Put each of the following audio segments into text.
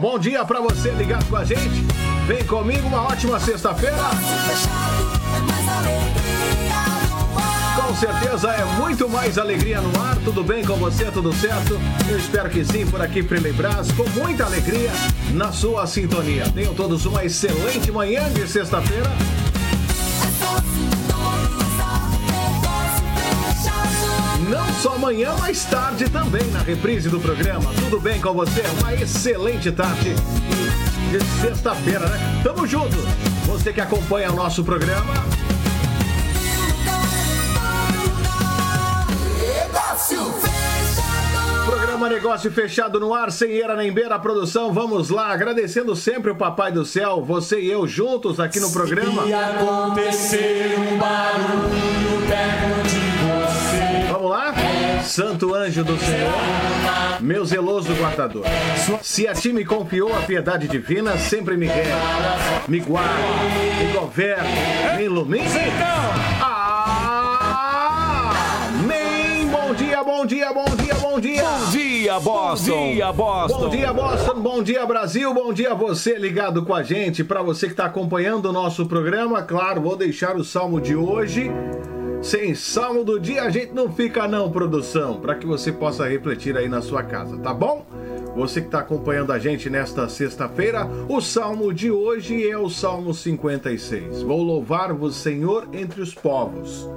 Bom dia para você ligado com a gente. Vem comigo, uma ótima sexta-feira. Com certeza é muito mais alegria no ar. Tudo bem com você? Tudo certo? Eu espero que sim, por aqui Prelei Brás, com muita alegria na sua sintonia. Tenham todos uma excelente manhã de sexta-feira. Não só amanhã, mas tarde também na reprise do programa. Tudo bem com você? Uma excelente tarde de sexta-feira, né? Tamo junto. Você que acompanha o nosso programa. Programa Negócio Fechado no ar, sem era nem beira, produção. Vamos lá, agradecendo sempre o Papai do Céu, você e eu juntos aqui no programa. Se acontecer um barulho perto de. Santo anjo do Senhor, meu zeloso guardador. Se a ti me confiou a piedade divina, sempre me guia, me guarda, me governa, me. Amém! Bom dia, bom dia, bom dia, bom dia! Bom dia, Boston. Bom dia, Boston. Bom dia, Boston. Bom dia, Brasil. Bom dia, você ligado com a gente. Para você que está acompanhando o nosso programa, claro, vou deixar o salmo de hoje. Sem salmo do dia a gente não fica não, produção, para que você possa refletir aí na sua casa, tá bom? Você que está acompanhando a gente nesta sexta-feira, o salmo de hoje é o Salmo 56. Vou louvar-vos, Senhor, entre os povos.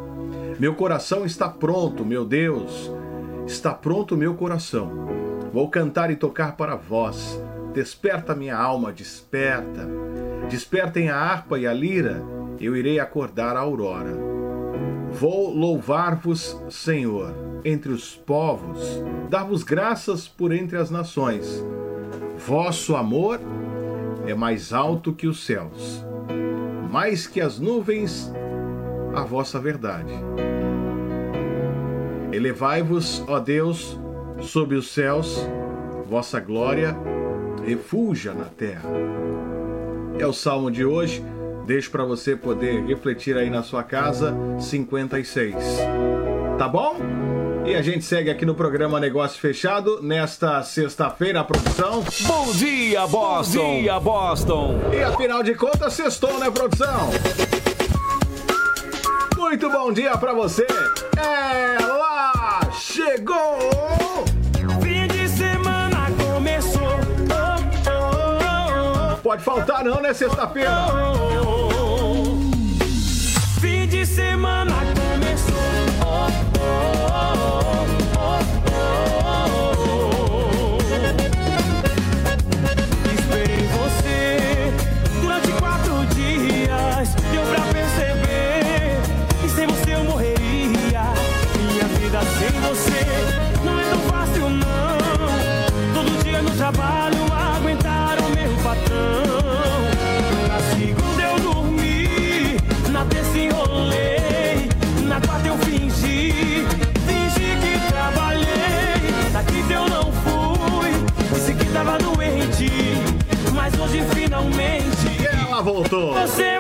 Meu coração está pronto, meu Deus. Está pronto meu coração. Vou cantar e tocar para vós. Desperta minha alma, desperta. Despertem a harpa e a lira. Eu irei acordar a aurora. Vou louvar-vos, Senhor, entre os povos, dar-vos graças por entre as nações. Vosso amor é mais alto que os céus, mais que as nuvens, a vossa verdade. Elevai-vos, ó Deus, sob os céus, vossa glória refulja na terra. É o salmo de hoje. Deixo para você poder refletir aí na sua casa 56. Tá bom? E a gente segue aqui no programa Negócio Fechado nesta sexta-feira, a produção. Bom dia, Boston. Bom dia, Boston. E afinal de contas, sextou, né, produção? Muito bom dia para você. Ela chegou! Fim de semana começou. Oh, oh, Pode faltar não, né, sexta-feira? Semana voltou. Você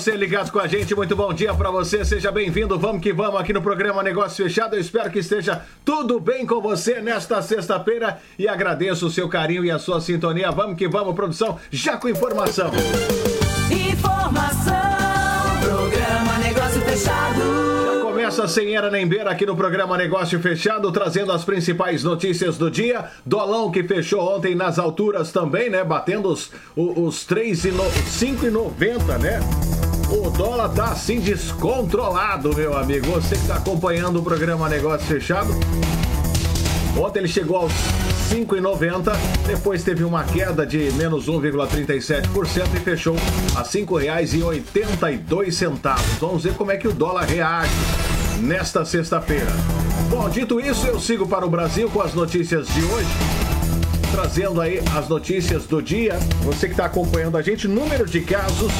você ligado com a gente, muito bom dia para você, seja bem-vindo, vamos que vamos aqui no programa Negócio Fechado, eu espero que esteja tudo bem com você nesta sexta-feira e agradeço o seu carinho e a sua sintonia, vamos que vamos, produção, já com informação. Informação, programa Negócio Fechado. Começa sem era nem beira aqui no programa Negócio Fechado, trazendo as principais notícias do dia. Dolão que fechou ontem nas alturas também, né? Batendo os, os, os 5,90, né? O dólar tá assim descontrolado, meu amigo. Você que está acompanhando o programa Negócio Fechado. Ontem ele chegou aos 5,90, depois teve uma queda de menos 1,37% e fechou a R$ 5,82. Vamos ver como é que o dólar reage nesta sexta-feira. Bom, dito isso, eu sigo para o Brasil com as notícias de hoje. Trazendo aí as notícias do dia. Você que está acompanhando a gente, número de casos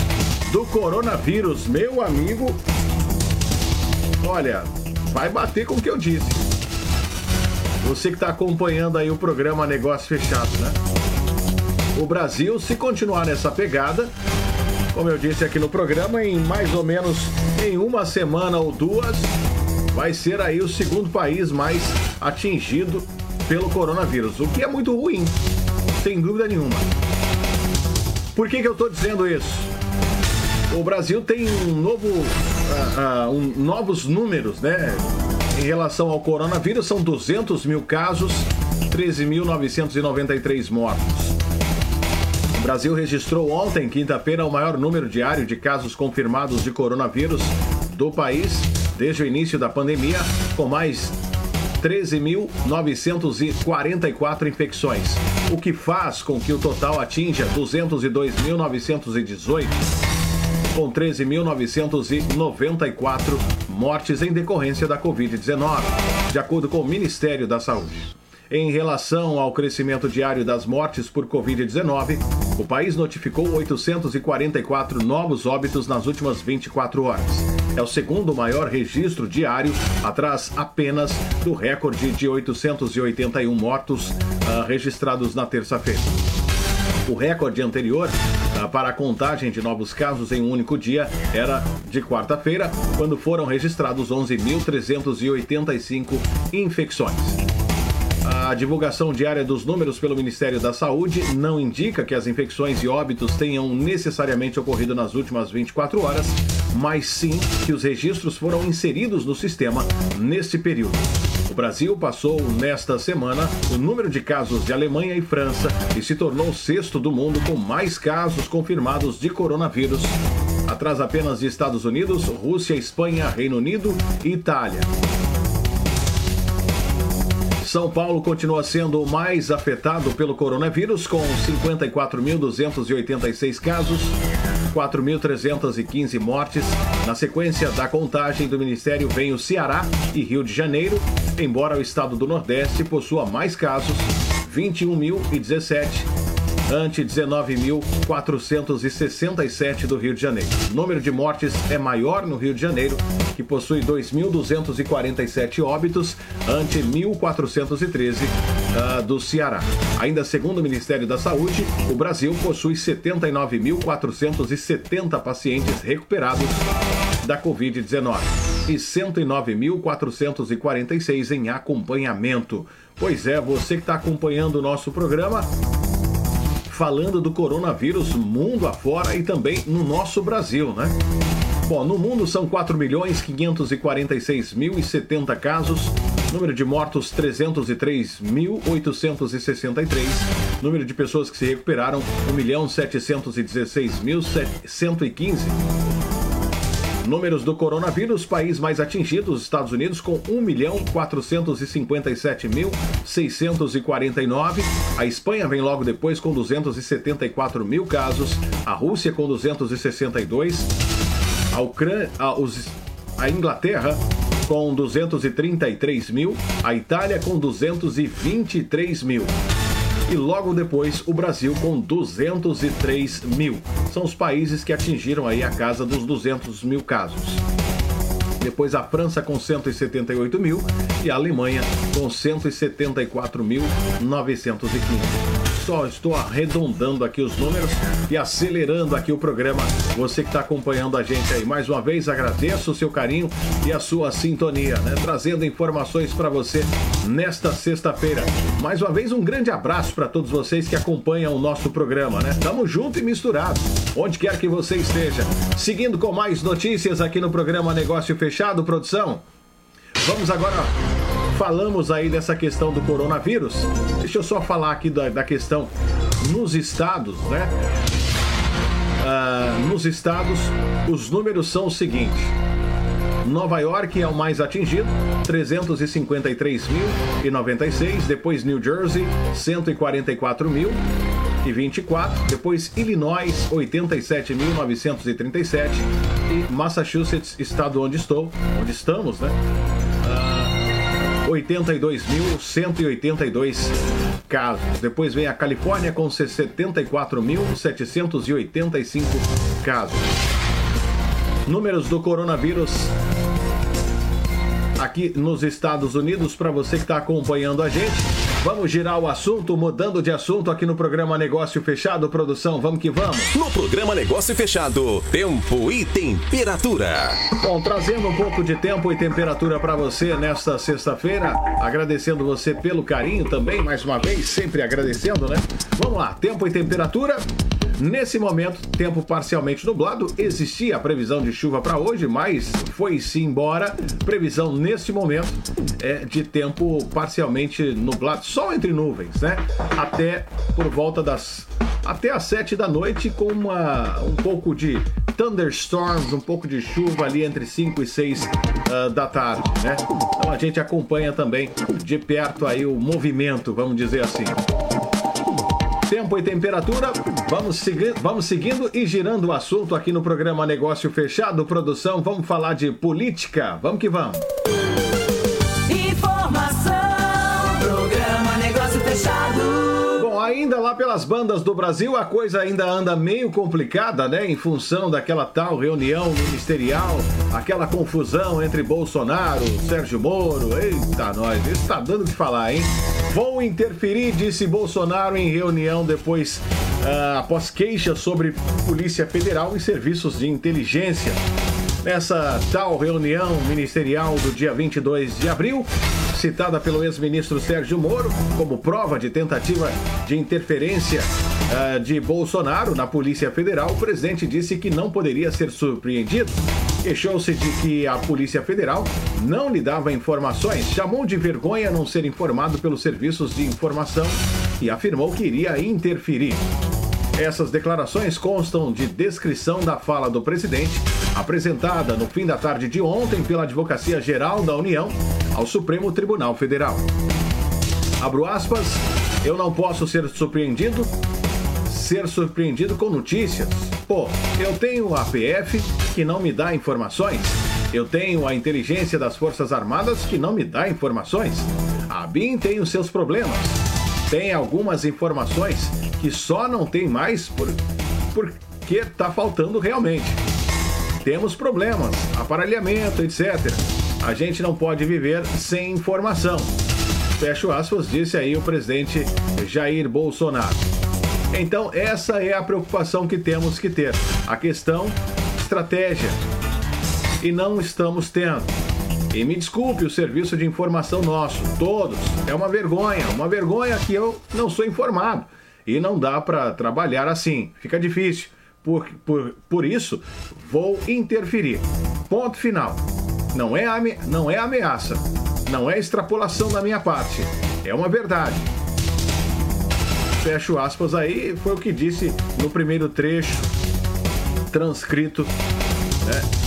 do coronavírus. Meu amigo, olha, vai bater com o que eu disse. Você que está acompanhando aí o programa Negócio Fechado, né? O Brasil, se continuar nessa pegada, como eu disse aqui no programa, em mais ou menos em uma semana ou duas, vai ser aí o segundo país mais atingido pelo coronavírus, o que é muito ruim, sem dúvida nenhuma. Por que, que eu estou dizendo isso? O Brasil tem um novo, uh, uh, um, novos números, né? Em relação ao coronavírus, são 200 mil casos, 13.993 mortos. O Brasil registrou ontem, quinta-feira, o maior número diário de casos confirmados de coronavírus do país desde o início da pandemia, com mais 13.944 infecções, o que faz com que o total atinja 202.918 com 13.994 mortes em decorrência da Covid-19, de acordo com o Ministério da Saúde. Em relação ao crescimento diário das mortes por Covid-19, o país notificou 844 novos óbitos nas últimas 24 horas. É o segundo maior registro diário, atrás apenas do recorde de 881 mortos uh, registrados na terça-feira. O recorde anterior para a contagem de novos casos em um único dia era de quarta-feira, quando foram registrados 11.385 infecções. A divulgação diária dos números pelo Ministério da Saúde não indica que as infecções e óbitos tenham necessariamente ocorrido nas últimas 24 horas, mas sim que os registros foram inseridos no sistema neste período. O Brasil passou nesta semana o número de casos de Alemanha e França e se tornou o sexto do mundo com mais casos confirmados de coronavírus, atrás apenas de Estados Unidos, Rússia, Espanha, Reino Unido e Itália. São Paulo continua sendo o mais afetado pelo coronavírus, com 54.286 casos, 4.315 mortes. Na sequência da contagem do Ministério vem o Ceará e Rio de Janeiro, embora o estado do Nordeste possua mais casos, 21.017 ante 19.467 do Rio de Janeiro. O número de mortes é maior no Rio de Janeiro, que possui 2.247 óbitos, ante 1.413 uh, do Ceará. Ainda segundo o Ministério da Saúde, o Brasil possui 79.470 pacientes recuperados da Covid-19 e 109.446 em acompanhamento. Pois é, você que está acompanhando o nosso programa, falando do coronavírus mundo afora e também no nosso Brasil, né? Bom, no mundo são 4 milhões 546 mil e 70 casos, número de mortos 303.863, número de pessoas que se recuperaram 1 Números do coronavírus, país mais atingido, os Estados Unidos, com 1.457.649. A Espanha vem logo depois com 274 mil casos. A Rússia com 262. A Ucrânia, a, os, a Inglaterra com 233 mil. A Itália com 223 mil e logo depois o Brasil com 203 mil. São os países que atingiram aí a casa dos 200 mil casos. Depois a França com 178 mil e a Alemanha com 174.915. Só estou arredondando aqui os números e acelerando aqui o programa. Você que está acompanhando a gente aí. Mais uma vez, agradeço o seu carinho e a sua sintonia, né? Trazendo informações para você nesta sexta-feira. Mais uma vez, um grande abraço para todos vocês que acompanham o nosso programa, né? Tamo junto e misturado, onde quer que você esteja. Seguindo com mais notícias aqui no programa Negócio Fechado, produção. Vamos agora falamos aí dessa questão do coronavírus. Deixa eu só falar aqui da, da questão nos estados, né? Ah, nos estados, os números são os seguintes. Nova York é o mais atingido, 353.096. Depois New Jersey, 144.024. Depois Illinois, 87.937. E Massachusetts, estado onde estou, onde estamos, né? 82.182 casos. Depois vem a Califórnia com 74.785 casos. Números do coronavírus aqui nos Estados Unidos para você que está acompanhando a gente. Vamos girar o assunto, mudando de assunto aqui no programa Negócio Fechado, produção. Vamos que vamos. No programa Negócio Fechado, tempo e temperatura. Bom, trazendo um pouco de tempo e temperatura para você nesta sexta-feira, agradecendo você pelo carinho também, mais uma vez, sempre agradecendo, né? Vamos lá, tempo e temperatura. Nesse momento, tempo parcialmente nublado. Existia a previsão de chuva para hoje, mas foi-se embora. Previsão nesse momento é de tempo parcialmente nublado, sol entre nuvens, né? Até por volta das até às 7 da noite com uma, um pouco de thunderstorms, um pouco de chuva ali entre 5 e 6 uh, ah, da tarde, né? Então a gente acompanha também de perto aí o movimento, vamos dizer assim tempo e temperatura. Vamos, segui vamos seguindo e girando o assunto aqui no programa Negócio Fechado. Produção, vamos falar de política. Vamos que vamos. Ainda lá pelas bandas do Brasil, a coisa ainda anda meio complicada, né? Em função daquela tal reunião ministerial, aquela confusão entre Bolsonaro, Sérgio Moro. Eita, nós, isso tá dando que falar, hein? Vou interferir, disse Bolsonaro em reunião depois, uh, após queixa sobre Polícia Federal e serviços de inteligência. Nessa tal reunião ministerial do dia 22 de abril, citada pelo ex-ministro Sérgio Moro como prova de tentativa de interferência uh, de Bolsonaro na Polícia Federal, o presidente disse que não poderia ser surpreendido. Queixou-se de que a Polícia Federal não lhe dava informações, chamou de vergonha não ser informado pelos serviços de informação e afirmou que iria interferir. Essas declarações constam de descrição da fala do presidente, apresentada no fim da tarde de ontem pela Advocacia Geral da União ao Supremo Tribunal Federal. Abro aspas, eu não posso ser surpreendido, ser surpreendido com notícias. Pô, eu tenho a PF que não me dá informações. Eu tenho a inteligência das Forças Armadas que não me dá informações. A BIM tem os seus problemas. Tem algumas informações que só não tem mais por, porque está faltando realmente. Temos problemas, aparelhamento, etc. A gente não pode viver sem informação. Fecho aspas, disse aí o presidente Jair Bolsonaro. Então, essa é a preocupação que temos que ter. A questão estratégia. E não estamos tendo. E me desculpe o serviço de informação nosso, todos. É uma vergonha, uma vergonha que eu não sou informado. E não dá para trabalhar assim, fica difícil. Por, por, por isso, vou interferir. Ponto final. Não é, ame, não é ameaça, não é extrapolação da minha parte, é uma verdade. Fecho aspas aí, foi o que disse no primeiro trecho transcrito né,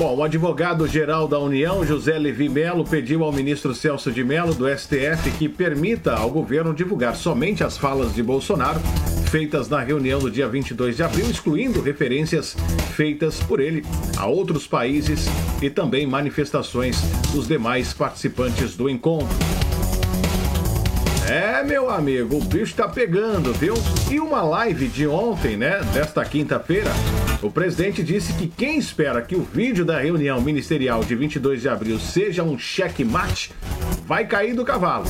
Bom, o advogado-geral da União, José Levi Melo, pediu ao ministro Celso de Mello, do STF, que permita ao governo divulgar somente as falas de Bolsonaro feitas na reunião do dia 22 de abril, excluindo referências feitas por ele a outros países e também manifestações dos demais participantes do encontro. É, meu amigo, o bicho tá pegando, viu? E uma live de ontem, né, desta quinta-feira, o presidente disse que quem espera que o vídeo da reunião ministerial de 22 de abril seja um checkmate vai cair do cavalo.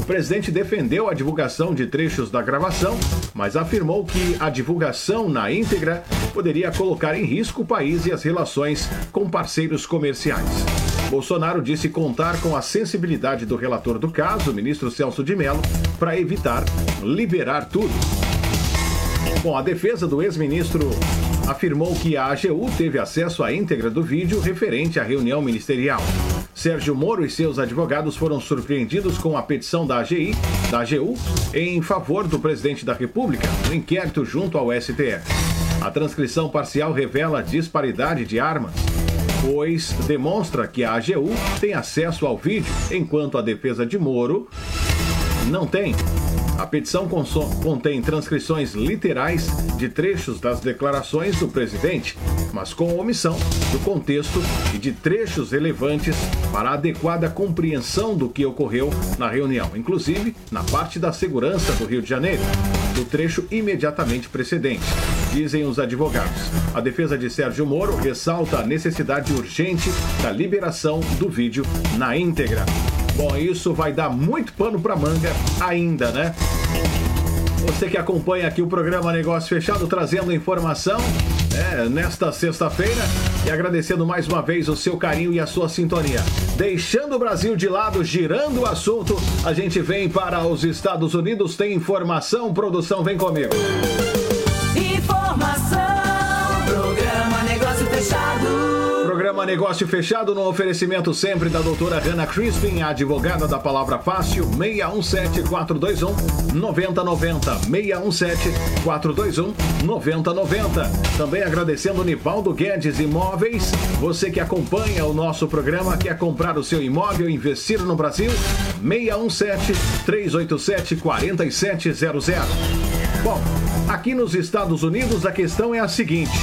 O presidente defendeu a divulgação de trechos da gravação, mas afirmou que a divulgação na íntegra poderia colocar em risco o país e as relações com parceiros comerciais. Bolsonaro disse contar com a sensibilidade do relator do caso, o ministro Celso de Mello, para evitar liberar tudo. Bom, a defesa do ex-ministro afirmou que a AGU teve acesso à íntegra do vídeo referente à reunião ministerial. Sérgio Moro e seus advogados foram surpreendidos com a petição da AGI, da AGU, em favor do presidente da República, no inquérito junto ao STF. A transcrição parcial revela disparidade de armas, pois demonstra que a AGU tem acesso ao vídeo, enquanto a defesa de Moro não tem. A petição contém transcrições literais de trechos das declarações do presidente, mas com omissão do contexto e de trechos relevantes para a adequada compreensão do que ocorreu na reunião, inclusive na parte da segurança do Rio de Janeiro, do trecho imediatamente precedente, dizem os advogados. A defesa de Sérgio Moro ressalta a necessidade urgente da liberação do vídeo na íntegra. Bom, isso vai dar muito pano para manga ainda, né? Você que acompanha aqui o programa Negócio Fechado, trazendo informação né, nesta sexta-feira e agradecendo mais uma vez o seu carinho e a sua sintonia. Deixando o Brasil de lado, girando o assunto, a gente vem para os Estados Unidos. Tem informação, produção, vem comigo. Programa Negócio Fechado no oferecimento sempre da doutora Hannah Crispin, advogada da Palavra Fácil, 617-421-9090. 617-421-9090. Também agradecendo Nivaldo Guedes Imóveis. Você que acompanha o nosso programa, quer comprar o seu imóvel, investir no Brasil, 617-387-4700. Bom, aqui nos Estados Unidos a questão é a seguinte.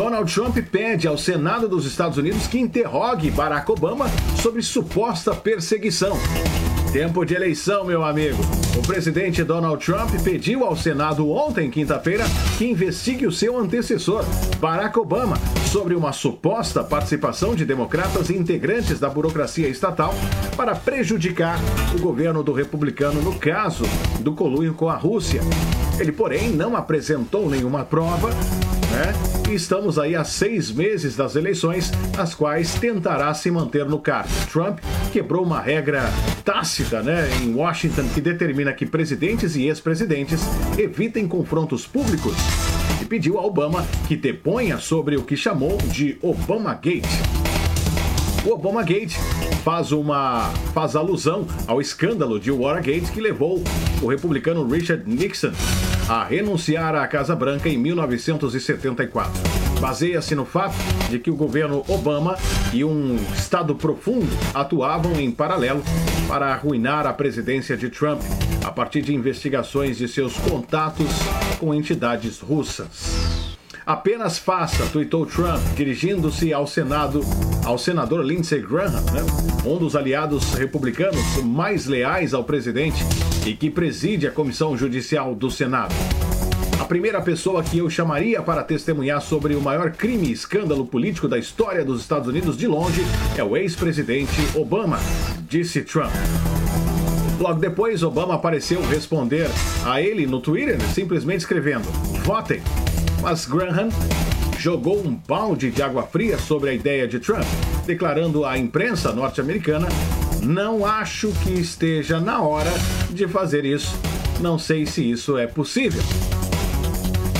Donald Trump pede ao Senado dos Estados Unidos que interrogue Barack Obama sobre suposta perseguição. Tempo de eleição, meu amigo. O presidente Donald Trump pediu ao Senado ontem, quinta-feira, que investigue o seu antecessor, Barack Obama, sobre uma suposta participação de democratas e integrantes da burocracia estatal para prejudicar o governo do republicano no caso do colúrio com a Rússia. Ele, porém, não apresentou nenhuma prova né? Estamos aí há seis meses das eleições, as quais tentará se manter no cargo. Trump quebrou uma regra tácita, né, em Washington que determina que presidentes e ex-presidentes evitem confrontos públicos e pediu a Obama que deponha sobre o que chamou de Obama Gate. O Obama Gate faz uma faz alusão ao escândalo de Watergate que levou o republicano Richard Nixon a renunciar à Casa Branca em 1974. Baseia-se no fato de que o governo Obama e um Estado profundo atuavam em paralelo para arruinar a presidência de Trump a partir de investigações de seus contatos com entidades russas. Apenas faça, tweetou Trump, dirigindo-se ao Senado, ao senador Lindsey Graham, né? um dos aliados republicanos mais leais ao presidente e que preside a Comissão Judicial do Senado. A primeira pessoa que eu chamaria para testemunhar sobre o maior crime e escândalo político da história dos Estados Unidos de longe é o ex-presidente Obama, disse Trump. Logo depois, Obama apareceu responder a ele no Twitter, simplesmente escrevendo: Votem mas Graham jogou um balde de água fria sobre a ideia de Trump, declarando à imprensa norte-americana: Não acho que esteja na hora de fazer isso. Não sei se isso é possível.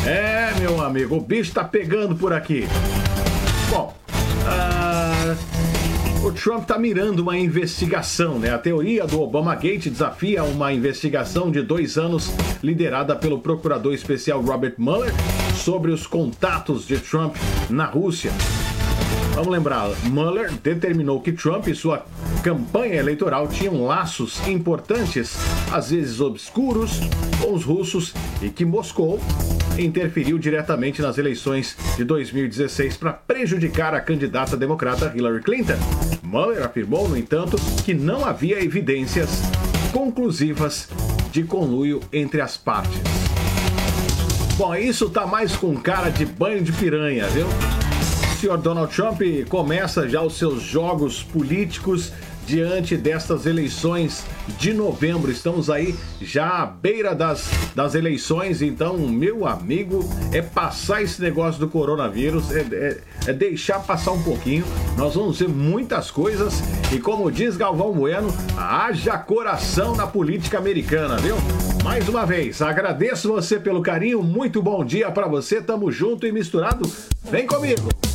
É, meu amigo, o bicho tá pegando por aqui. Bom, uh, o Trump está mirando uma investigação, né? A teoria do Obama Gate desafia uma investigação de dois anos liderada pelo procurador especial Robert Mueller sobre os contatos de Trump na Rússia. Vamos lembrar, Mueller determinou que Trump e sua campanha eleitoral tinham laços importantes, às vezes obscuros, com os russos e que Moscou interferiu diretamente nas eleições de 2016 para prejudicar a candidata democrata Hillary Clinton. Mueller afirmou, no entanto, que não havia evidências conclusivas de conluio entre as partes. Bom, isso tá mais com cara de banho de piranha, viu? Senhor Donald Trump começa já os seus jogos políticos diante destas eleições de novembro. Estamos aí já à beira das, das eleições, então, meu amigo, é passar esse negócio do coronavírus, é, é, é deixar passar um pouquinho. Nós vamos ver muitas coisas e, como diz Galvão Bueno, haja coração na política americana, viu? Mais uma vez, agradeço você pelo carinho, muito bom dia para você, tamo junto e misturado. Vem comigo!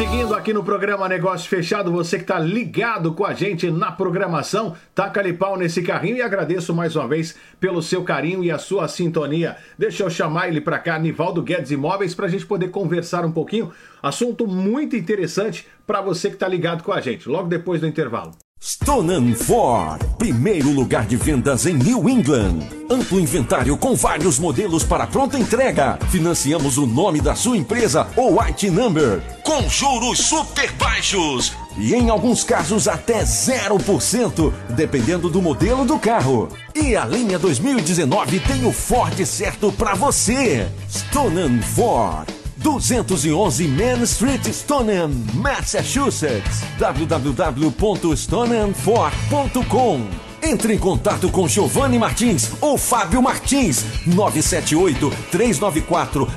Seguindo aqui no programa Negócio Fechado. Você que está ligado com a gente na programação, taca-lhe pau nesse carrinho e agradeço mais uma vez pelo seu carinho e a sua sintonia. Deixa eu chamar ele para cá, Nivaldo Guedes Imóveis, para a gente poder conversar um pouquinho. Assunto muito interessante para você que está ligado com a gente, logo depois do intervalo. Stonan Ford, primeiro lugar de vendas em New England. Amplo inventário com vários modelos para pronta entrega. Financiamos o nome da sua empresa ou IT Number, com juros super baixos. E em alguns casos até 0%, dependendo do modelo do carro. E a linha 2019 tem o Ford certo para você. Stonan Ford. 211 Main Street, Stoneham, Massachusetts. www.stoneham4.com Entre em contato com Giovanni Martins ou Fábio Martins. 978 394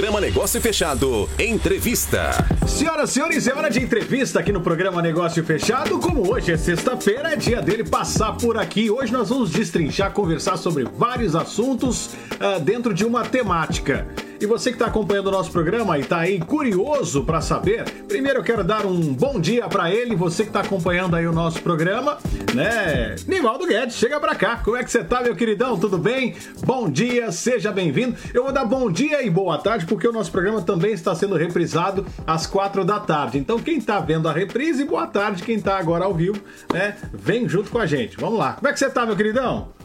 programa Negócio Fechado, entrevista. Senhoras e senhores, é hora de entrevista aqui no programa Negócio Fechado. Como hoje é sexta-feira, é dia dele passar por aqui. Hoje nós vamos destrinchar, conversar sobre vários assuntos uh, dentro de uma temática. E você que está acompanhando o nosso programa e está aí curioso para saber, primeiro eu quero dar um bom dia para ele, você que está acompanhando aí o nosso programa, né? Nivaldo Guedes, chega para cá. Como é que você tá, meu queridão? Tudo bem? Bom dia, seja bem-vindo. Eu vou dar bom dia e boa tarde porque o nosso programa também está sendo reprisado às quatro da tarde. Então quem está vendo a reprise, boa tarde. Quem está agora ao vivo, né? Vem junto com a gente. Vamos lá. Como é que você tá, meu queridão?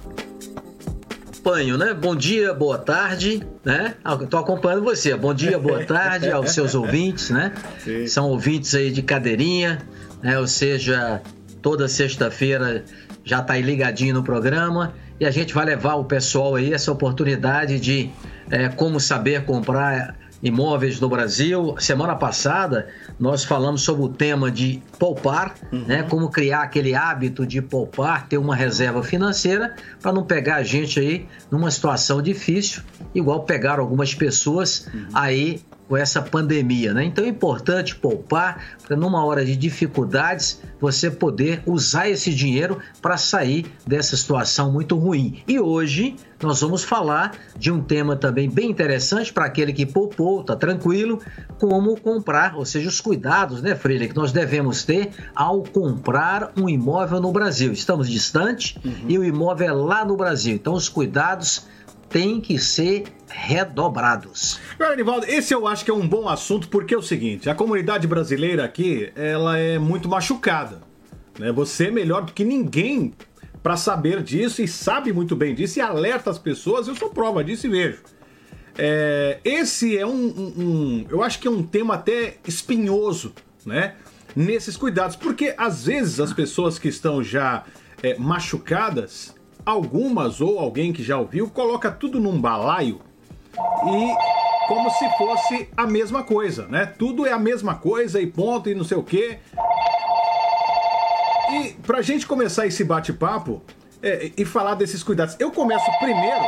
Acompanho, né? Bom dia, boa tarde, né? Estou acompanhando você. Bom dia, boa tarde aos seus ouvintes, né? Sim. São ouvintes aí de cadeirinha, né? Ou seja, toda sexta-feira já está aí ligadinho no programa e a gente vai levar o pessoal aí essa oportunidade de é, como saber comprar imóveis no Brasil. Semana passada nós falamos sobre o tema de poupar, uhum. né? Como criar aquele hábito de poupar, ter uma reserva financeira para não pegar a gente aí numa situação difícil, igual pegaram algumas pessoas uhum. aí com essa pandemia, né? Então é importante poupar para numa hora de dificuldades você poder usar esse dinheiro para sair dessa situação muito ruim. E hoje nós vamos falar de um tema também bem interessante para aquele que poupou, tá tranquilo, como comprar, ou seja, os cuidados, né, Freire, que nós devemos ter ao comprar um imóvel no Brasil. Estamos distante uhum. e o imóvel é lá no Brasil. Então os cuidados têm que ser redobrados. Agora, Nivaldo, esse eu acho que é um bom assunto porque é o seguinte, a comunidade brasileira aqui, ela é muito machucada. Né? Você é melhor do que ninguém para saber disso e sabe muito bem disso e alerta as pessoas, eu sou prova disso e vejo. É, esse é um, um, um, eu acho que é um tema até espinhoso, né? Nesses cuidados, porque às vezes as pessoas que estão já é, machucadas, algumas ou alguém que já ouviu, coloca tudo num balaio e como se fosse a mesma coisa, né? Tudo é a mesma coisa e ponto e não sei o quê. E pra gente começar esse bate-papo é, e falar desses cuidados, eu começo primeiro?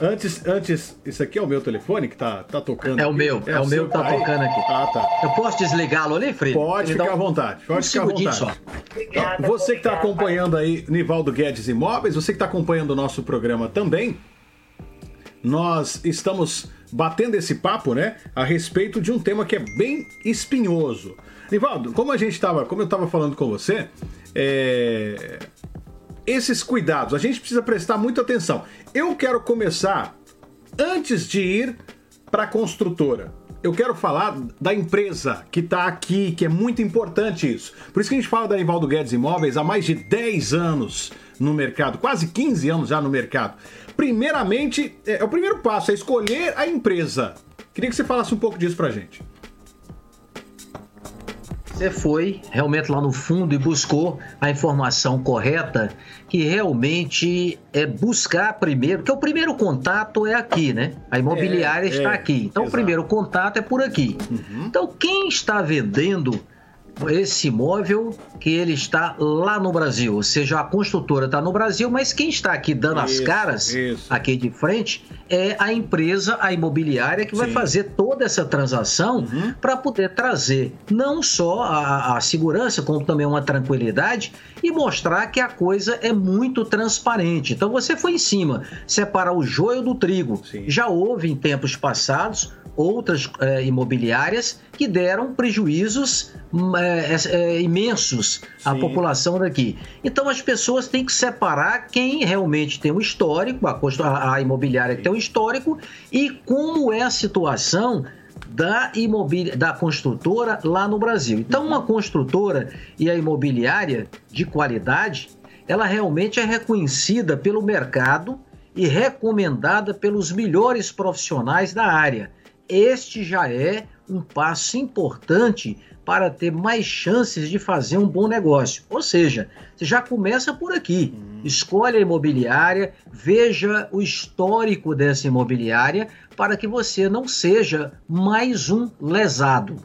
Antes, antes, isso aqui é o meu telefone que tá, tá tocando. É aqui. o meu, é, é o, meu que tá tocando aqui. Ah, tá. Eu posso desligá-lo ali, Fred? Pode ficar um... à vontade. Pode um ficar à vontade. Só. Então, você que tá acompanhando aí Nivaldo Guedes Imóveis, você que tá acompanhando o nosso programa também, nós estamos batendo esse papo, né, a respeito de um tema que é bem espinhoso. Nivaldo, como a gente estava, como eu estava falando com você, é... esses cuidados, a gente precisa prestar muita atenção. Eu quero começar antes de ir para a construtora. Eu quero falar da empresa que está aqui, que é muito importante isso. Por isso que a gente fala da Nivaldo Guedes Imóveis há mais de 10 anos no mercado, quase 15 anos já no mercado. Primeiramente, é, é, o primeiro passo é escolher a empresa. Queria que você falasse um pouco disso pra gente. Você foi realmente lá no fundo e buscou a informação correta, que realmente é buscar primeiro, porque o primeiro contato é aqui, né? A imobiliária é, está é, aqui. Então, exato. o primeiro contato é por aqui. Uhum. Então, quem está vendendo esse imóvel que ele está lá no Brasil, ou seja, a construtora está no Brasil, mas quem está aqui dando isso, as caras isso. aqui de frente é a empresa, a imobiliária que Sim. vai fazer toda essa transação uhum. para poder trazer não só a, a, segurança, como também uma tranquilidade e mostrar que a coisa é muito transparente. Então você foi em cima, separar o joio do trigo. Sim. Já houve em tempos passados outras é, imobiliárias que deram prejuízos é, é, imensos à Sim. população daqui. Então as pessoas têm que separar quem realmente tem um histórico, a, a imobiliária que tem um histórico, e como é a situação da imobiliária, da construtora lá no Brasil. Então, uma construtora e a imobiliária de qualidade, ela realmente é reconhecida pelo mercado e recomendada pelos melhores profissionais da área este já é um passo importante para ter mais chances de fazer um bom negócio. Ou seja, você já começa por aqui. Hum. Escolhe a imobiliária, veja o histórico dessa imobiliária para que você não seja mais um lesado.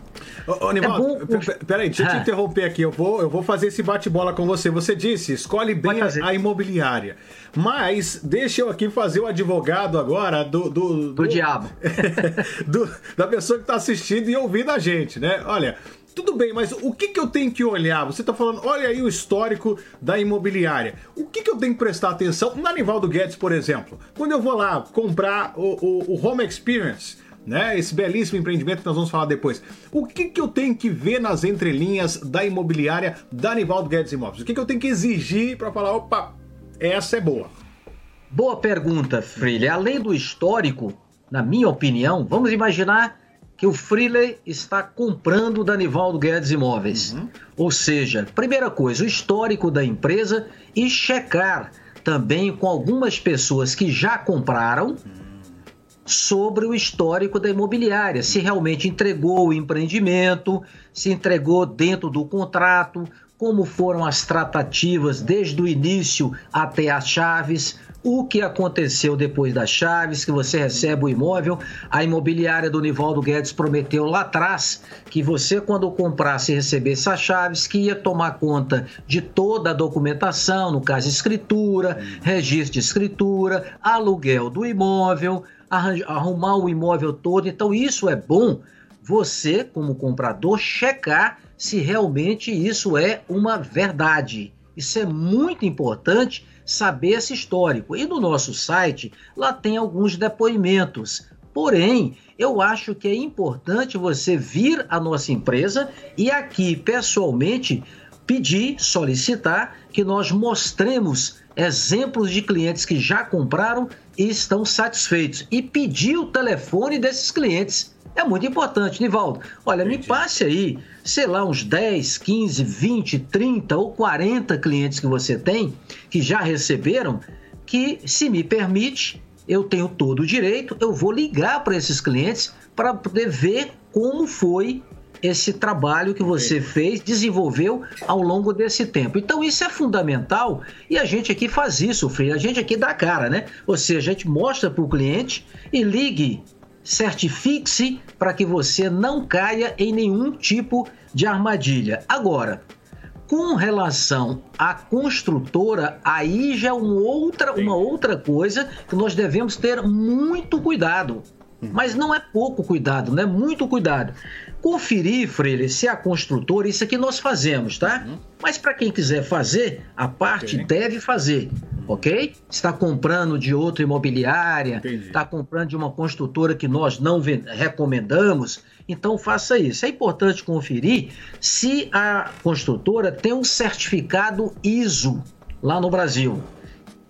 Ô, Nivaldo, é bom... peraí, deixa eu te ah. interromper aqui. Eu vou, eu vou fazer esse bate-bola com você. Você disse, escolhe bem a, a, imobiliária. Mas deixa eu aqui fazer o advogado agora do. Do, do, do diabo. do, da pessoa que está assistindo e ouvindo a gente, né? Olha. Tudo bem, mas o que, que eu tenho que olhar? Você está falando, olha aí o histórico da imobiliária. O que, que eu tenho que prestar atenção? Na Nivaldo Guedes, por exemplo, quando eu vou lá comprar o, o, o Home Experience, né? Esse belíssimo empreendimento que nós vamos falar depois. O que, que eu tenho que ver nas entrelinhas da imobiliária da Nivaldo Guedes Imóveis? O que, que eu tenho que exigir para falar, opa, essa é boa? Boa pergunta, Freire. Além do histórico, na minha opinião, vamos imaginar que o Freely está comprando da Nivaldo Guedes Imóveis. Uhum. Ou seja, primeira coisa, o histórico da empresa e checar também com algumas pessoas que já compraram. Sobre o histórico da imobiliária, se realmente entregou o empreendimento, se entregou dentro do contrato, como foram as tratativas desde o início até as chaves, o que aconteceu depois das chaves, que você recebe o imóvel. A imobiliária do Nivaldo Guedes prometeu lá atrás que você, quando comprasse e recebesse as chaves, que ia tomar conta de toda a documentação, no caso escritura, registro de escritura, aluguel do imóvel, arrumar o imóvel todo. Então, isso é bom você, como comprador, checar se realmente isso é uma verdade. Isso é muito importante saber esse histórico. E no nosso site, lá tem alguns depoimentos. Porém, eu acho que é importante você vir à nossa empresa e aqui pessoalmente pedir, solicitar que nós mostremos exemplos de clientes que já compraram e estão satisfeitos e pedir o telefone desses clientes. É muito importante, Nivaldo. Olha, Entendi. me passe aí, sei lá, uns 10, 15, 20, 30 ou 40 clientes que você tem que já receberam, que, se me permite, eu tenho todo o direito, eu vou ligar para esses clientes para poder ver como foi esse trabalho que você fez, desenvolveu ao longo desse tempo. Então isso é fundamental e a gente aqui faz isso, Frei. A gente aqui dá cara, né? Ou seja, a gente mostra para o cliente e ligue, certifique-se para que você não caia em nenhum tipo de armadilha. Agora, com relação à construtora, aí já é uma outra, uma outra coisa que nós devemos ter muito cuidado. Mas não é pouco cuidado, né? Muito cuidado conferir, Freire, se a construtora, isso aqui nós fazemos, tá? Uhum. Mas para quem quiser fazer, a parte okay. deve fazer, ok? Está comprando de outra imobiliária, está comprando de uma construtora que nós não recomendamos, então faça isso. É importante conferir se a construtora tem um certificado ISO lá no Brasil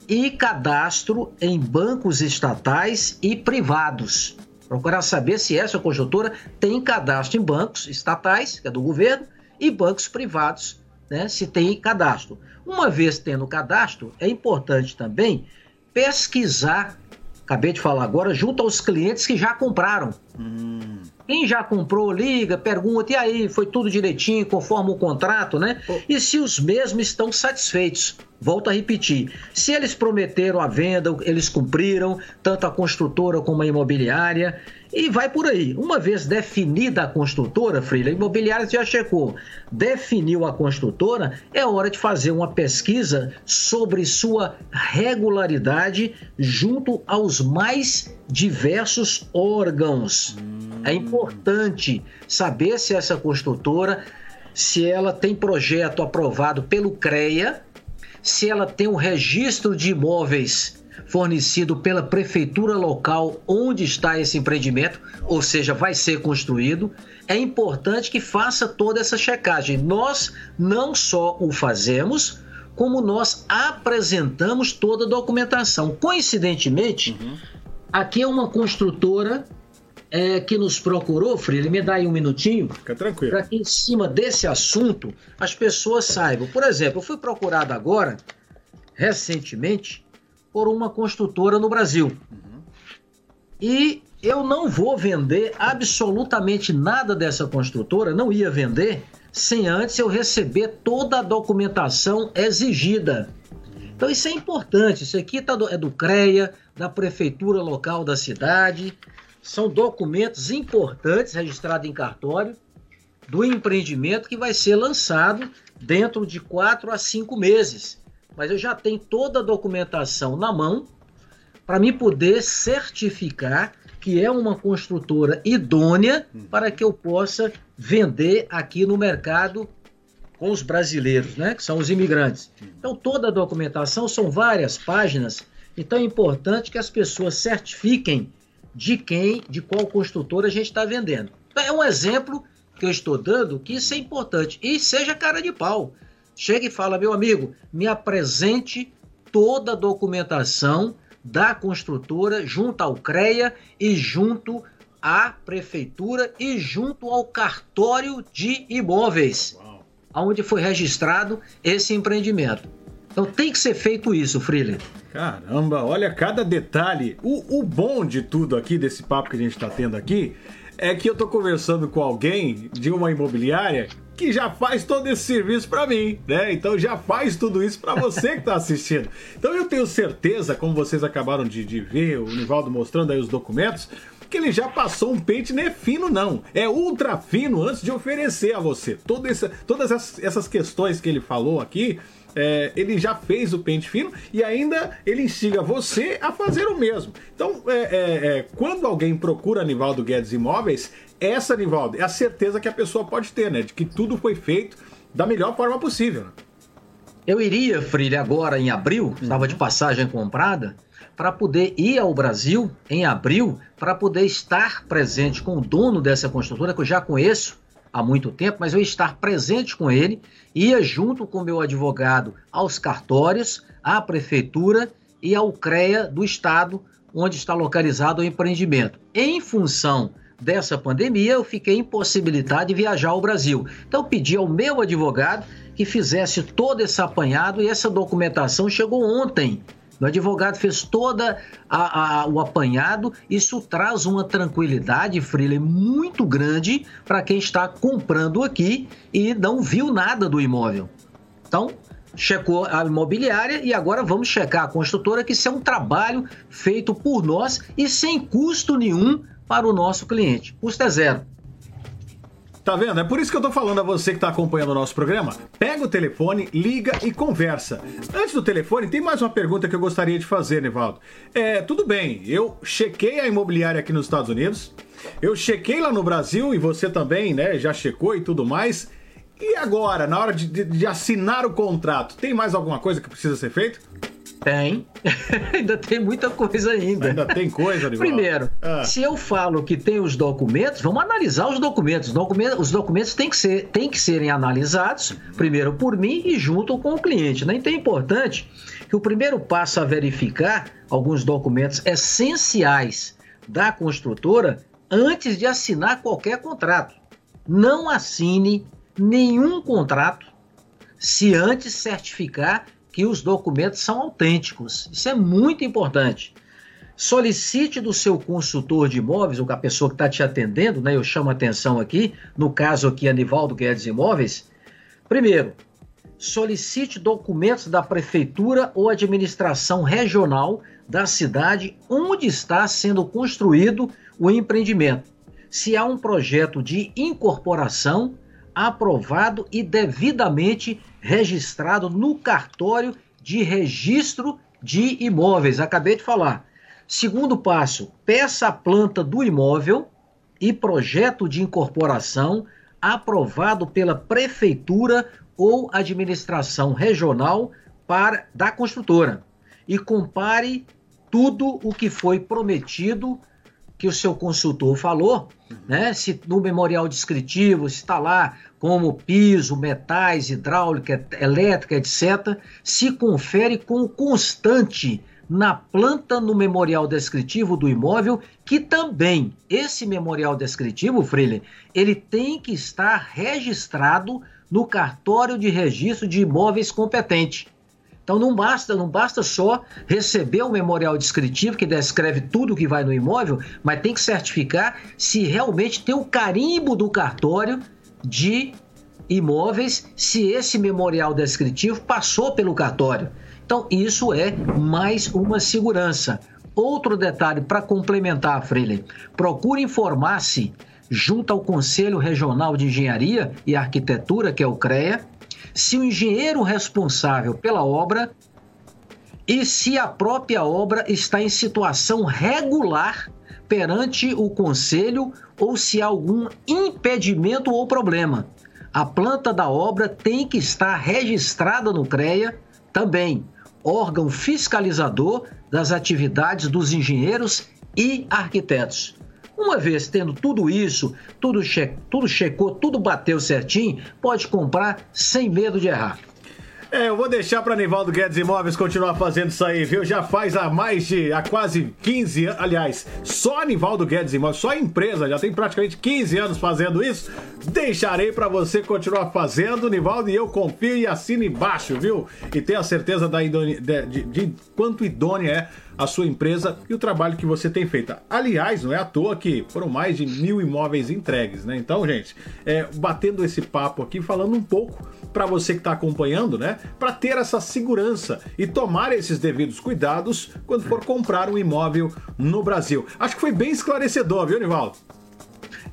e cadastro em bancos estatais e privados. Procurar saber se essa conjuntura tem cadastro em bancos estatais, que é do governo, e bancos privados, né, se tem cadastro. Uma vez tendo cadastro, é importante também pesquisar acabei de falar agora, junto aos clientes que já compraram. Hum. Quem já comprou, liga, pergunta, e aí, foi tudo direitinho, conforme o contrato, né? E se os mesmos estão satisfeitos. Volto a repetir, se eles prometeram a venda, eles cumpriram, tanto a construtora como a imobiliária, e vai por aí. Uma vez definida a construtora, Freire, a imobiliária já checou, definiu a construtora, é hora de fazer uma pesquisa sobre sua regularidade junto aos mais diversos órgãos. É importante saber se essa construtora, se ela tem projeto aprovado pelo CREA, se ela tem um registro de imóveis fornecido pela prefeitura local onde está esse empreendimento, ou seja, vai ser construído, é importante que faça toda essa checagem. Nós não só o fazemos, como nós apresentamos toda a documentação. Coincidentemente, uhum. aqui é uma construtora é, que nos procurou, Freire, me dá aí um minutinho. Fica tranquilo. Para que em cima desse assunto as pessoas saibam. Por exemplo, eu fui procurado agora, recentemente, por uma construtora no Brasil. Uhum. E eu não vou vender absolutamente nada dessa construtora, não ia vender, sem antes eu receber toda a documentação exigida. Então isso é importante, isso aqui tá do, é do CREA, da prefeitura local da cidade, são documentos importantes registrados em cartório do empreendimento que vai ser lançado dentro de quatro a cinco meses. Mas eu já tenho toda a documentação na mão para me poder certificar que é uma construtora idônea para que eu possa vender aqui no mercado com os brasileiros, né, que são os imigrantes. Então toda a documentação são várias páginas, então é importante que as pessoas certifiquem de quem, de qual construtora a gente está vendendo. Então, é um exemplo que eu estou dando que isso é importante e seja cara de pau chega e fala: meu amigo, me apresente toda a documentação da construtora junto ao CREA e junto à prefeitura e junto ao cartório de imóveis, Uau. onde foi registrado esse empreendimento. Então tem que ser feito isso, Freeland. Caramba, olha cada detalhe. O, o bom de tudo aqui, desse papo que a gente está tendo aqui, é que eu tô conversando com alguém de uma imobiliária que já faz todo esse serviço para mim, né? Então já faz tudo isso para você que está assistindo. Então eu tenho certeza, como vocês acabaram de, de ver, o Nivaldo mostrando aí os documentos, que ele já passou um pente não é fino não, é ultra fino antes de oferecer a você. Toda essa, todas essas questões que ele falou aqui, é, ele já fez o pente fino e ainda ele instiga você a fazer o mesmo. Então, é, é, é quando alguém procura Nivaldo Guedes Imóveis, essa, Nivaldo, é a certeza que a pessoa pode ter, né? De que tudo foi feito da melhor forma possível. Né? Eu iria, Freire, agora em abril, estava de passagem comprada, para poder ir ao Brasil em abril, para poder estar presente com o dono dessa construtora, que eu já conheço há muito tempo, mas eu estar presente com ele, ia junto com meu advogado aos cartórios, à prefeitura e ao CREA do estado onde está localizado o empreendimento. Em função dessa pandemia, eu fiquei impossibilitado de viajar ao Brasil. Então, pedi ao meu advogado que fizesse todo esse apanhado e essa documentação chegou ontem. O advogado fez toda a, a, o apanhado. Isso traz uma tranquilidade, Freeland, muito grande para quem está comprando aqui e não viu nada do imóvel. Então, checou a imobiliária e agora vamos checar a construtora, que isso é um trabalho feito por nós e sem custo nenhum para o nosso cliente. Custo é zero. Tá vendo? É por isso que eu tô falando a você que tá acompanhando o nosso programa. Pega o telefone, liga e conversa. Antes do telefone, tem mais uma pergunta que eu gostaria de fazer, Nevaldo. É, tudo bem, eu chequei a imobiliária aqui nos Estados Unidos, eu chequei lá no Brasil e você também, né, já checou e tudo mais. E agora, na hora de, de, de assinar o contrato, tem mais alguma coisa que precisa ser feito? Tem. ainda tem muita coisa ainda. Ainda tem coisa, Arival. Primeiro, ah. se eu falo que tem os documentos, vamos analisar os documentos. Os documentos, os documentos têm, que ser, têm que serem analisados, primeiro por mim e junto com o cliente. Né? Então é importante que o primeiro passo a verificar alguns documentos essenciais da construtora antes de assinar qualquer contrato. Não assine nenhum contrato se antes certificar que os documentos são autênticos. Isso é muito importante. solicite do seu consultor de imóveis, ou a pessoa que está te atendendo, né? Eu chamo a atenção aqui, no caso aqui, Anivaldo Guedes Imóveis. Primeiro, solicite documentos da prefeitura ou administração regional da cidade onde está sendo construído o empreendimento. Se há um projeto de incorporação aprovado e devidamente registrado no cartório de registro de imóveis. Acabei de falar. Segundo passo, peça a planta do imóvel e projeto de incorporação aprovado pela prefeitura ou administração regional para, da construtora e compare tudo o que foi prometido que o seu consultor falou, né? Se no memorial descritivo está lá como piso, metais, hidráulica, elétrica, etc., se confere com constante na planta no memorial descritivo do imóvel, que também esse memorial descritivo, Freire, ele tem que estar registrado no cartório de registro de imóveis competente. Então não basta, não basta só receber o memorial descritivo que descreve tudo o que vai no imóvel, mas tem que certificar se realmente tem o carimbo do cartório de imóveis, se esse memorial descritivo passou pelo cartório. Então isso é mais uma segurança. Outro detalhe para complementar, Freire, procure informar-se junto ao Conselho Regional de Engenharia e Arquitetura, que é o CREA, se o engenheiro responsável pela obra e se a própria obra está em situação regular perante o conselho ou se há algum impedimento ou problema. A planta da obra tem que estar registrada no CREA também, órgão fiscalizador das atividades dos engenheiros e arquitetos. Uma vez tendo tudo isso, tudo, che tudo checou, tudo bateu certinho, pode comprar sem medo de errar. É, eu vou deixar para Nivaldo Guedes Imóveis continuar fazendo isso aí, viu? Já faz há mais de, há quase 15 anos, aliás, só Nivaldo Guedes Imóveis, só a empresa já tem praticamente 15 anos fazendo isso. Deixarei para você continuar fazendo, Nivaldo, e eu confio e assino embaixo, viu? E tenho a certeza da de, de, de quanto idônea é a sua empresa e o trabalho que você tem feito. Aliás, não é à toa que foram mais de mil imóveis entregues, né? Então, gente, é, batendo esse papo aqui, falando um pouco para você que está acompanhando, né? Para ter essa segurança e tomar esses devidos cuidados quando for comprar um imóvel no Brasil. Acho que foi bem esclarecedor, viu, Nivaldo?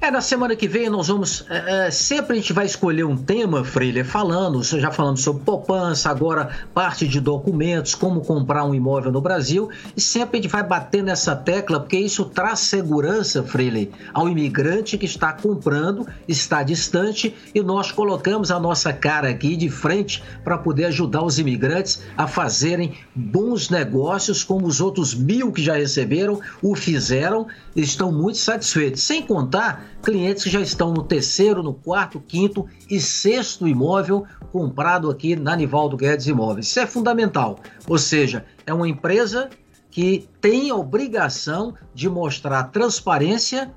É, na semana que vem nós vamos. É, é, sempre a gente vai escolher um tema, Freire, falando, já falando sobre poupança, agora parte de documentos, como comprar um imóvel no Brasil, e sempre a gente vai bater nessa tecla, porque isso traz segurança, Freire, ao imigrante que está comprando, está distante, e nós colocamos a nossa cara aqui de frente para poder ajudar os imigrantes a fazerem bons negócios, como os outros mil que já receberam o fizeram, estão muito satisfeitos. Sem contar clientes que já estão no terceiro, no quarto, quinto e sexto imóvel comprado aqui na Nivaldo Guedes Imóveis. Isso é fundamental. Ou seja, é uma empresa que tem a obrigação de mostrar transparência,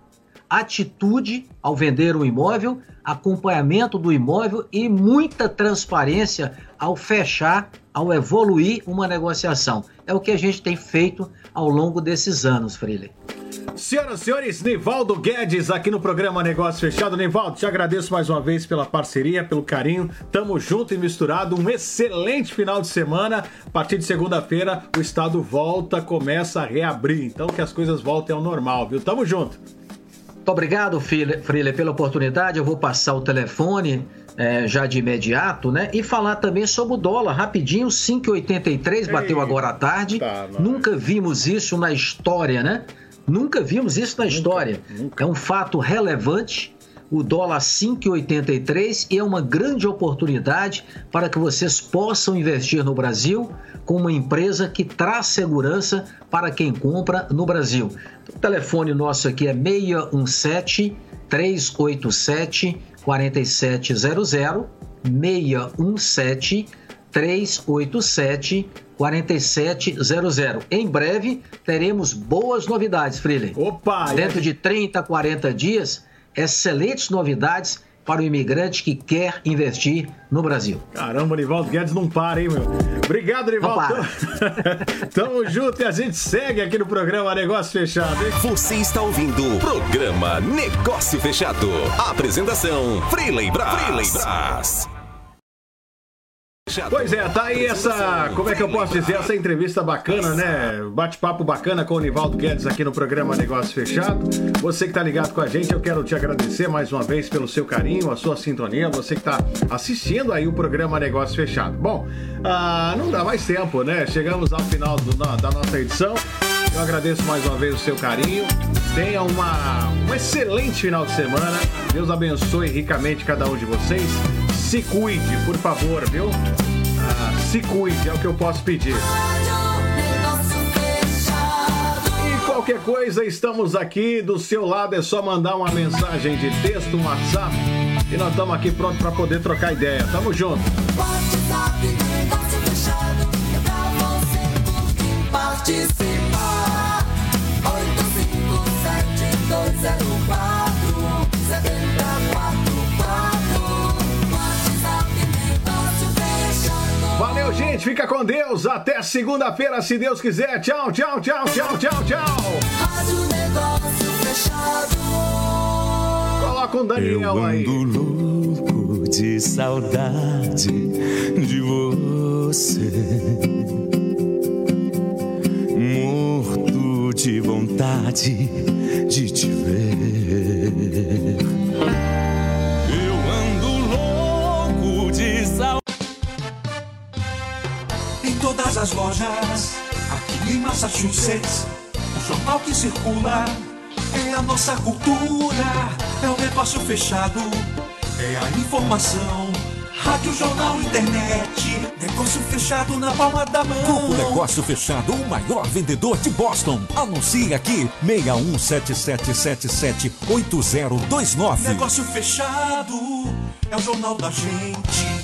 atitude ao vender um imóvel, acompanhamento do imóvel e muita transparência ao fechar, ao evoluir uma negociação. É o que a gente tem feito ao longo desses anos, Freire. Senhoras e senhores, Nivaldo Guedes aqui no programa Negócio Fechado. Nivaldo, te agradeço mais uma vez pela parceria, pelo carinho. Tamo junto e misturado. Um excelente final de semana. A partir de segunda-feira, o estado volta, começa a reabrir. Então que as coisas voltem ao normal, viu? Tamo junto. Muito obrigado, Freire, pela oportunidade. Eu vou passar o telefone é, já de imediato, né? E falar também sobre o dólar, rapidinho, 5,83 bateu agora à tarde. Tá, Nunca vimos isso na história, né? Nunca vimos isso na história. Nunca. É um fato relevante. O dólar 5,83 e é uma grande oportunidade para que vocês possam investir no Brasil com uma empresa que traz segurança para quem compra no Brasil. O telefone nosso aqui é 617 387 4700 617 387 4700. Em breve teremos boas novidades, Freeling. Opa! Dentro de 30, 40 dias, excelentes novidades para o imigrante que quer investir no Brasil. Caramba, Nivaldo Guedes não para, hein, meu? Obrigado, Nivaldo. Tamo junto e a gente segue aqui no programa Negócio Fechado, hein? Você está ouvindo o programa Negócio Fechado. Apresentação: Freeley Brás. Freeley Brás. Pois é, tá aí essa, como é que eu posso dizer, essa entrevista bacana, né? Bate-papo bacana com o Nivaldo Guedes aqui no programa Negócio Fechado. Você que tá ligado com a gente, eu quero te agradecer mais uma vez pelo seu carinho, a sua sintonia, você que tá assistindo aí o programa Negócio Fechado. Bom, ah, não dá mais tempo, né? Chegamos ao final do, da nossa edição. Eu agradeço mais uma vez o seu carinho. Tenha uma, um excelente final de semana. Deus abençoe ricamente cada um de vocês. Se cuide, por favor, viu? Ah, se cuide, é o que eu posso pedir. E qualquer coisa, estamos aqui do seu lado. É só mandar uma mensagem de texto, um WhatsApp. E nós estamos aqui prontos para poder trocar ideia. Tamo junto. Gente. Fica com Deus. Até segunda-feira, se Deus quiser. Tchau, tchau, tchau, tchau, tchau, tchau. Rádio Negócio Fechado. Coloca um Daniel Eu aí. ando louco de saudade de você. Morto de vontade de te ver. Todas as lojas, aqui em Massachusetts, o jornal que circula é a nossa cultura, é o negócio fechado, é a informação. Rádio, jornal, internet, negócio fechado na palma da mão. Grupo Negócio Fechado, o maior vendedor de Boston. Anuncie aqui 6177778029. Negócio fechado é o jornal da gente.